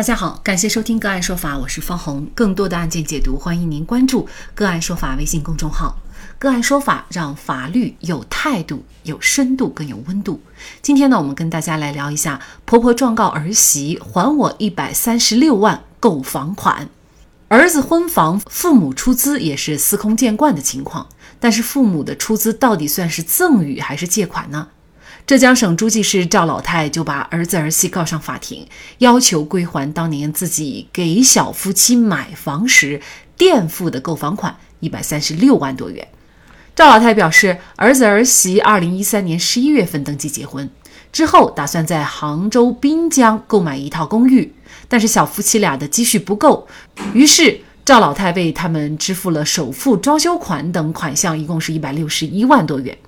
大家好，感谢收听个案说法，我是方红。更多的案件解读，欢迎您关注个案说法微信公众号。个案说法让法律有态度、有深度、更有温度。今天呢，我们跟大家来聊一下婆婆状告儿媳还我一百三十六万购房款。儿子婚房，父母出资也是司空见惯的情况，但是父母的出资到底算是赠与还是借款呢？浙江省诸暨市赵老太就把儿子儿媳告上法庭，要求归还当年自己给小夫妻买房时垫付的购房款一百三十六万多元。赵老太表示，儿子儿媳二零一三年十一月份登记结婚之后，打算在杭州滨江购买一套公寓，但是小夫妻俩的积蓄不够，于是赵老太为他们支付了首付、装修款等款项，一共是一百六十一万多元。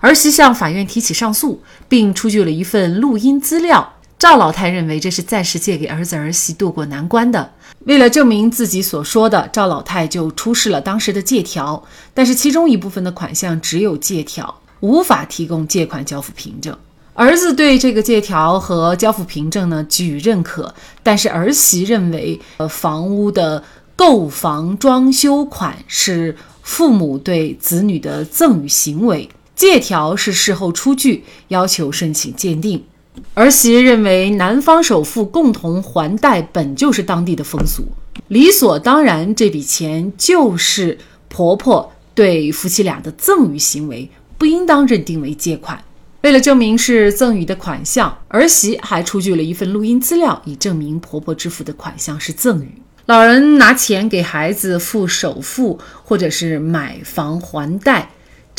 儿媳向法院提起上诉，并出具了一份录音资料。赵老太认为这是暂时借给儿子儿媳渡过难关的。为了证明自己所说的，赵老太就出示了当时的借条，但是其中一部分的款项只有借条，无法提供借款交付凭证。儿子对这个借条和交付凭证呢给予认可，但是儿媳认为，呃，房屋的购房装修款是父母对子女的赠与行为。借条是事后出具，要求申请鉴定。儿媳认为，男方首付共同还贷本就是当地的风俗，理所当然，这笔钱就是婆婆对夫妻俩的赠与行为，不应当认定为借款。为了证明是赠与的款项，儿媳还出具了一份录音资料，以证明婆婆支付的款项是赠与。老人拿钱给孩子付首付，或者是买房还贷。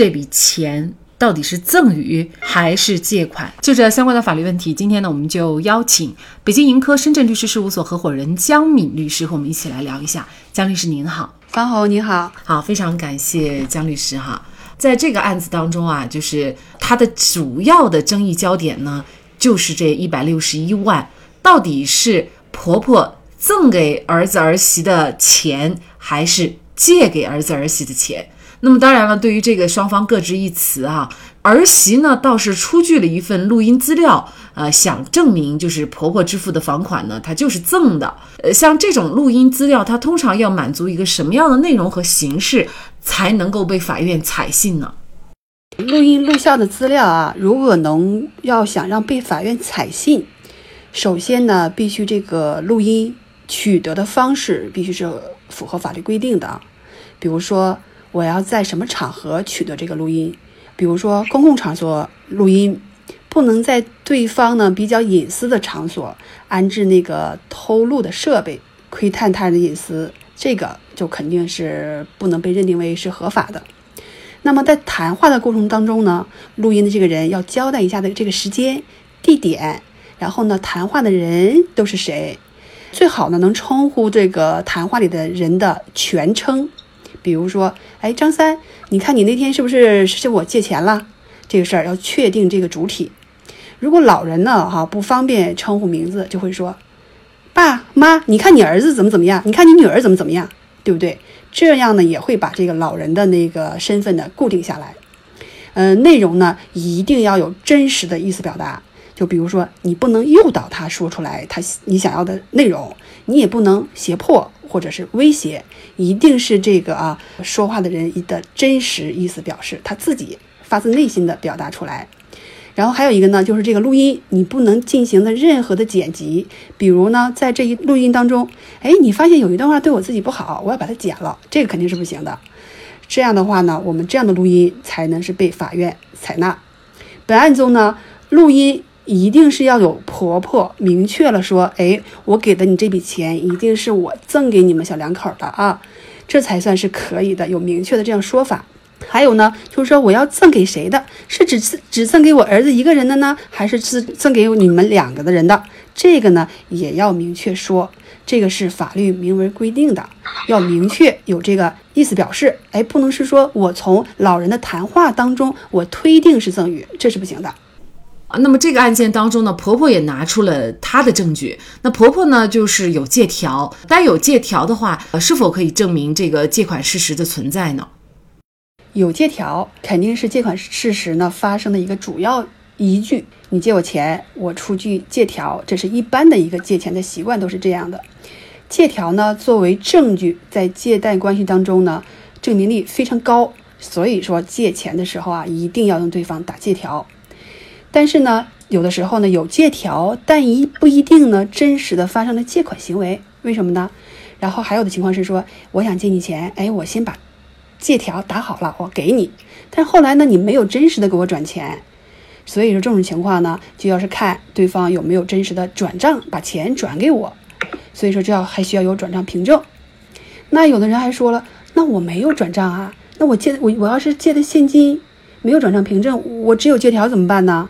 这笔钱到底是赠与还是借款？就这相关的法律问题，今天呢，我们就邀请北京盈科深圳律师事务所合伙人江敏律师和我们一起来聊一下。江律师您好，方红你好，好，非常感谢江律师哈。在这个案子当中啊，就是它的主要的争议焦点呢，就是这一百六十一万到底是婆婆赠给儿子儿媳的钱，还是借给儿子儿媳的钱？那么当然了，对于这个双方各执一词啊，儿媳呢倒是出具了一份录音资料，呃，想证明就是婆婆支付的房款呢，它就是赠的。呃，像这种录音资料，它通常要满足一个什么样的内容和形式才能够被法院采信呢？录音录像的资料啊，如果能要想让被法院采信，首先呢，必须这个录音取得的方式必须是符合法律规定的，比如说。我要在什么场合取得这个录音？比如说公共场所录音，不能在对方呢比较隐私的场所安置那个偷录的设备，窥探他人的隐私，这个就肯定是不能被认定为是合法的。那么在谈话的过程当中呢，录音的这个人要交代一下的这个时间、地点，然后呢谈话的人都是谁，最好呢能称呼这个谈话里的人的全称。比如说，哎，张三，你看你那天是不是向我借钱了？这个事儿要确定这个主体。如果老人呢，哈不方便称呼名字，就会说，爸妈，你看你儿子怎么怎么样？你看你女儿怎么怎么样？对不对？这样呢，也会把这个老人的那个身份呢固定下来。嗯，内容呢一定要有真实的意思表达。就比如说，你不能诱导他说出来他你想要的内容，你也不能胁迫。或者是威胁，一定是这个啊说话的人的真实意思表示，他自己发自内心的表达出来。然后还有一个呢，就是这个录音，你不能进行的任何的剪辑。比如呢，在这一录音当中，哎，你发现有一段话对我自己不好，我要把它剪了，这个肯定是不行的。这样的话呢，我们这样的录音才能是被法院采纳。本案中呢，录音。一定是要有婆婆明确了说，哎，我给的你这笔钱一定是我赠给你们小两口的啊，这才算是可以的，有明确的这样说法。还有呢，就是说我要赠给谁的，是只只赠给我儿子一个人的呢，还是是赠给你们两个的人的？这个呢也要明确说，这个是法律明文规定的，要明确有这个意思表示，哎，不能是说我从老人的谈话当中我推定是赠与，这是不行的。啊，那么这个案件当中呢，婆婆也拿出了她的证据。那婆婆呢，就是有借条。但有借条的话，呃，是否可以证明这个借款事实的存在呢？有借条肯定是借款事实呢发生的一个主要依据。你借我钱，我出具借条，这是一般的一个借钱的习惯，都是这样的。借条呢，作为证据，在借贷关系当中呢，证明力非常高。所以说，借钱的时候啊，一定要用对方打借条。但是呢，有的时候呢，有借条，但一不一定呢，真实的发生了借款行为。为什么呢？然后还有的情况是说，我想借你钱，哎，我先把借条打好了，我给你。但后来呢，你没有真实的给我转钱。所以说这种情况呢，就要是看对方有没有真实的转账，把钱转给我。所以说这要还需要有转账凭证。那有的人还说了，那我没有转账啊，那我借我我要是借的现金，没有转账凭证，我只有借条怎么办呢？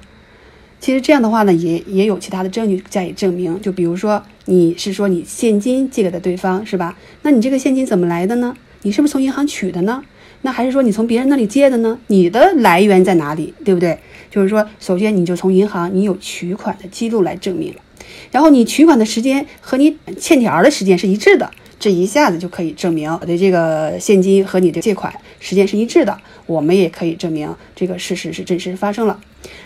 其实这样的话呢，也也有其他的证据加以证明。就比如说你是说你现金借给的对方是吧？那你这个现金怎么来的呢？你是不是从银行取的呢？那还是说你从别人那里借的呢？你的来源在哪里？对不对？就是说，首先你就从银行，你有取款的记录来证明，然后你取款的时间和你欠条的时间是一致的，这一下子就可以证明我的这个现金和你的借款时间是一致的。我们也可以证明这个事实是真实发生了。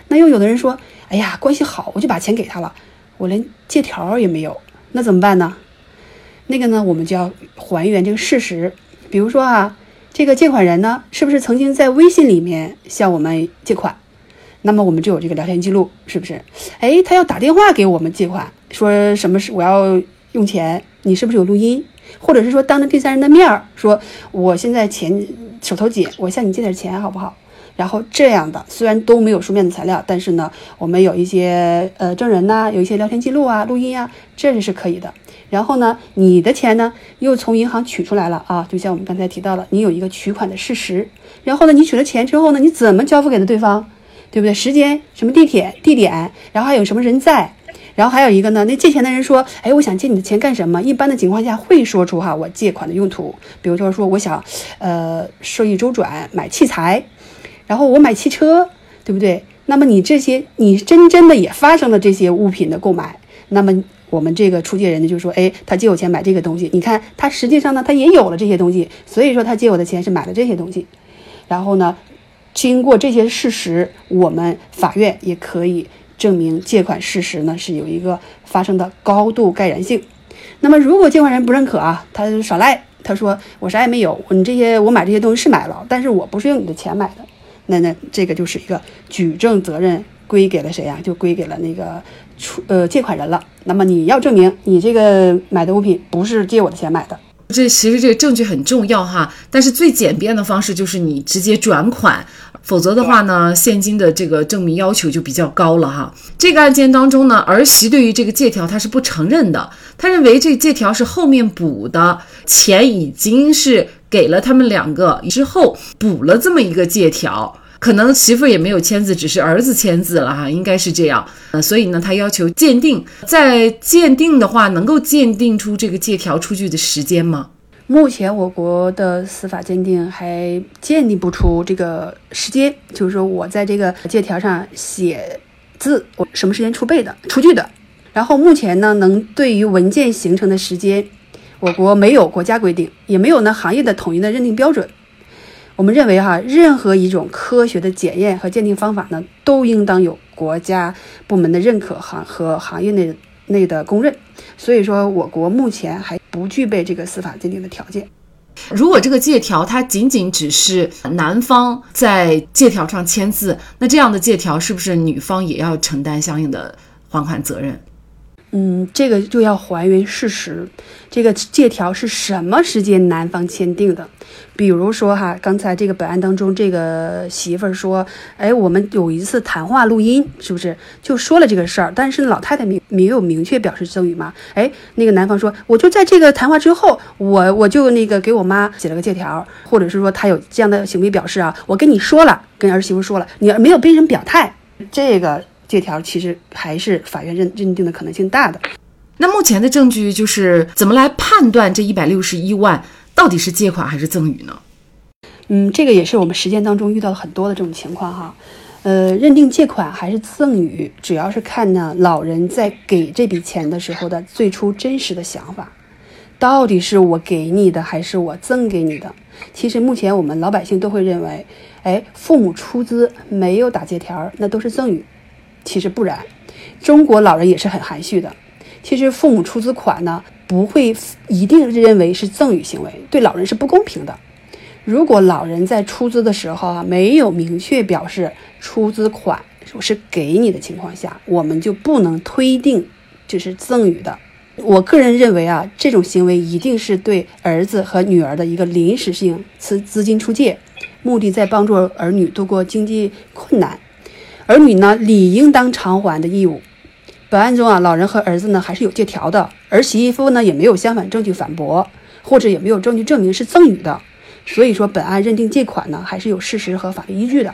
那又有的人说，哎呀，关系好，我就把钱给他了，我连借条也没有，那怎么办呢？那个呢，我们就要还原这个事实，比如说啊，这个借款人呢，是不是曾经在微信里面向我们借款？那么我们就有这个聊天记录，是不是？哎，他要打电话给我们借款，说什么是我要用钱，你是不是有录音？或者是说当着第三人的面儿说，我现在钱手头紧，我向你借点钱好不好？然后这样的虽然都没有书面的材料，但是呢，我们有一些呃证人呐，有一些聊天记录啊、录音啊，这是可以的。然后呢，你的钱呢又从银行取出来了啊，就像我们刚才提到的，你有一个取款的事实。然后呢，你取了钱之后呢，你怎么交付给的对方？对不对？时间什么地铁地点，然后还有什么人在，然后还有一个呢？那借钱的人说：“哎，我想借你的钱干什么？”一般的情况下会说出哈我借款的用途，比如说说我想呃收益周转买器材，然后我买汽车，对不对？那么你这些你真真的也发生了这些物品的购买，那么我们这个出借人呢就说：“哎，他借我钱买这个东西，你看他实际上呢他也有了这些东西，所以说他借我的钱是买了这些东西，然后呢。”经过这些事实，我们法院也可以证明借款事实呢是有一个发生的高度盖然性。那么，如果借款人不认可啊，他耍赖，他说我啥也没有，你这些我买这些东西是买了，但是我不是用你的钱买的，那那这个就是一个举证责任归给了谁呀？就归给了那个出呃借款人了。那么你要证明你这个买的物品不是借我的钱买的。这其实这个证据很重要哈，但是最简便的方式就是你直接转款，否则的话呢，现金的这个证明要求就比较高了哈。这个案件当中呢，儿媳对于这个借条她是不承认的，她认为这借条是后面补的，钱已经是给了他们两个之后补了这么一个借条。可能媳妇也没有签字，只是儿子签字了哈，应该是这样。呃，所以呢，他要求鉴定，在鉴定的话，能够鉴定出这个借条出具的时间吗？目前我国的司法鉴定还鉴定不出这个时间，就是说我在这个借条上写字，我什么时间出备的、出具的。然后目前呢，能对于文件形成的时间，我国没有国家规定，也没有呢行业的统一的认定标准。我们认为，哈，任何一种科学的检验和鉴定方法呢，都应当有国家部门的认可行和行业内内的公认。所以说，我国目前还不具备这个司法鉴定的条件。如果这个借条它仅仅只是男方在借条上签字，那这样的借条是不是女方也要承担相应的还款责任？嗯，这个就要还原事实，这个借条是什么时间男方签订的？比如说哈，刚才这个本案当中，这个媳妇儿说，哎，我们有一次谈话录音，是不是就说了这个事儿？但是老太太没没有明确表示赠与吗？哎，那个男方说，我就在这个谈话之后，我我就那个给我妈写了个借条，或者是说他有这样的行为表示啊，我跟你说了，跟儿媳妇说了，你没有被人表态，这个。借条其实还是法院认认定的可能性大的。那目前的证据就是怎么来判断这一百六十一万到底是借款还是赠与呢？嗯，这个也是我们实践当中遇到了很多的这种情况哈。呃，认定借款还是赠与，主要是看呢老人在给这笔钱的时候的最初真实的想法，到底是我给你的还是我赠给你的？其实目前我们老百姓都会认为，哎，父母出资没有打借条，那都是赠与。其实不然，中国老人也是很含蓄的。其实父母出资款呢，不会一定认为是赠与行为，对老人是不公平的。如果老人在出资的时候啊，没有明确表示出资款是给你的情况下，我们就不能推定这是赠与的。我个人认为啊，这种行为一定是对儿子和女儿的一个临时性资资金出借，目的在帮助儿女度过经济困难，儿女呢理应当偿还的义务。本案中啊，老人和儿子呢还是有借条的，儿媳妇呢也没有相反证据反驳，或者也没有证据证明是赠与的。所以说，本案认定借款呢，还是有事实和法律依据的。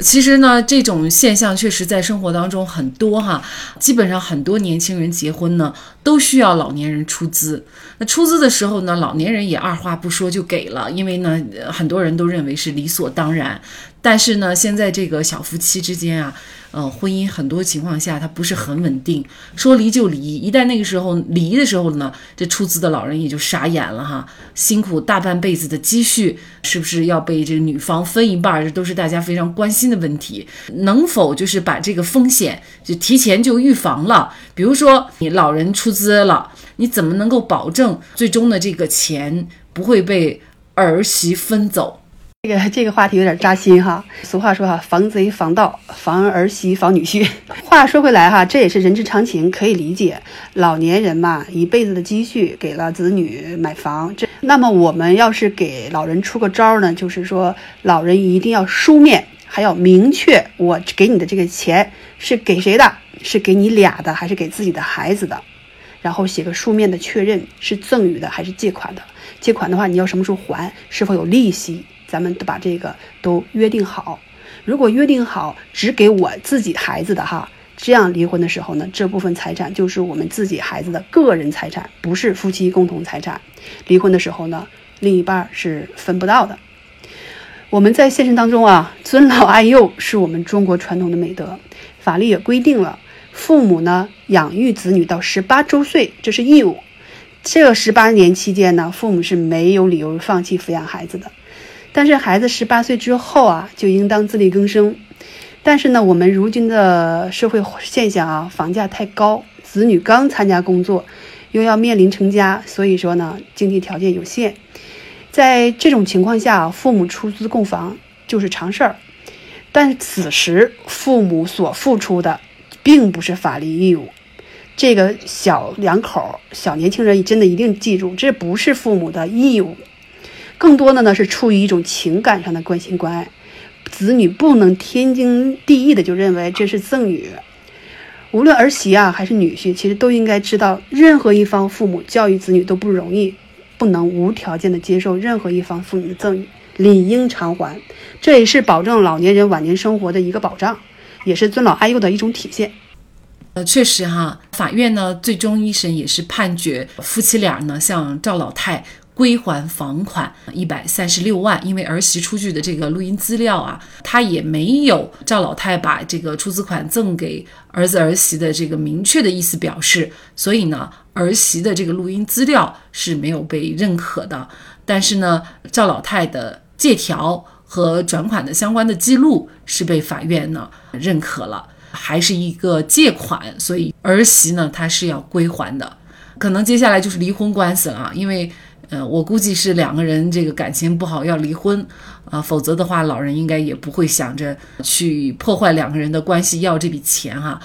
其实呢，这种现象确实在生活当中很多哈。基本上很多年轻人结婚呢，都需要老年人出资。那出资的时候呢，老年人也二话不说就给了，因为呢，很多人都认为是理所当然。但是呢，现在这个小夫妻之间啊。呃，婚姻很多情况下它不是很稳定，说离就离。一旦那个时候离的时候呢，这出资的老人也就傻眼了哈。辛苦大半辈子的积蓄，是不是要被这个女方分一半？这都是大家非常关心的问题。能否就是把这个风险就提前就预防了？比如说你老人出资了，你怎么能够保证最终的这个钱不会被儿媳分走？这个 这个话题有点扎心哈。俗话说哈，防贼防盗，防儿媳防女婿。话说回来哈，这也是人之常情，可以理解。老年人嘛，一辈子的积蓄给了子女买房，这那么我们要是给老人出个招呢，就是说老人一定要书面，还要明确，我给你的这个钱是给谁的，是给你俩的，还是给自己的孩子的，然后写个书面的确认是赠与的还是借款的。借款的话，你要什么时候还，是否有利息？咱们都把这个都约定好，如果约定好只给我自己孩子的哈，这样离婚的时候呢，这部分财产就是我们自己孩子的个人财产，不是夫妻共同财产。离婚的时候呢，另一半是分不到的。我们在现实当中啊，尊老爱幼是我们中国传统的美德，法律也规定了，父母呢养育子女到十八周岁，这是义务。这十八年期间呢，父母是没有理由放弃抚养孩子的。但是孩子十八岁之后啊，就应当自力更生。但是呢，我们如今的社会现象啊，房价太高，子女刚参加工作，又要面临成家，所以说呢，经济条件有限。在这种情况下，父母出资供房就是常事儿。但此时父母所付出的，并不是法律义务。这个小两口、小年轻人真的一定记住，这不是父母的义务。更多的呢是出于一种情感上的关心关爱，子女不能天经地义的就认为这是赠与。无论儿媳啊还是女婿，其实都应该知道，任何一方父母教育子女都不容易，不能无条件的接受任何一方父母的赠与，理应偿还。这也是保证老年人晚年生活的一个保障，也是尊老爱幼的一种体现。呃，确实哈，法院呢最终一审也是判决夫妻俩呢向赵老太。归还房款一百三十六万，因为儿媳出具的这个录音资料啊，他也没有赵老太把这个出资款赠给儿子儿媳的这个明确的意思表示，所以呢，儿媳的这个录音资料是没有被认可的。但是呢，赵老太的借条和转款的相关的记录是被法院呢认可了，还是一个借款，所以儿媳呢她是要归还的。可能接下来就是离婚官司了啊，因为。呃，我估计是两个人这个感情不好要离婚，啊，否则的话，老人应该也不会想着去破坏两个人的关系要这笔钱哈。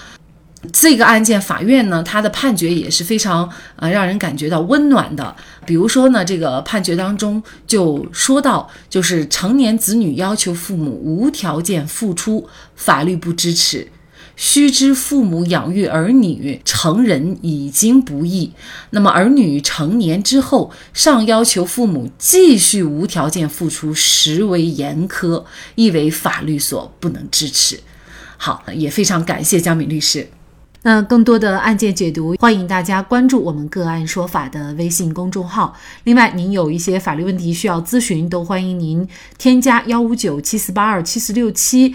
这个案件法院呢，他的判决也是非常呃让人感觉到温暖的。比如说呢，这个判决当中就说到，就是成年子女要求父母无条件付出，法律不支持。须知父母养育儿女成人已经不易，那么儿女成年之后尚要求父母继续无条件付出，实为严苛，亦为法律所不能支持。好，也非常感谢江敏律师。那更多的案件解读，欢迎大家关注我们个案说法的微信公众号。另外，您有一些法律问题需要咨询，都欢迎您添加幺五九七四八二七四六七。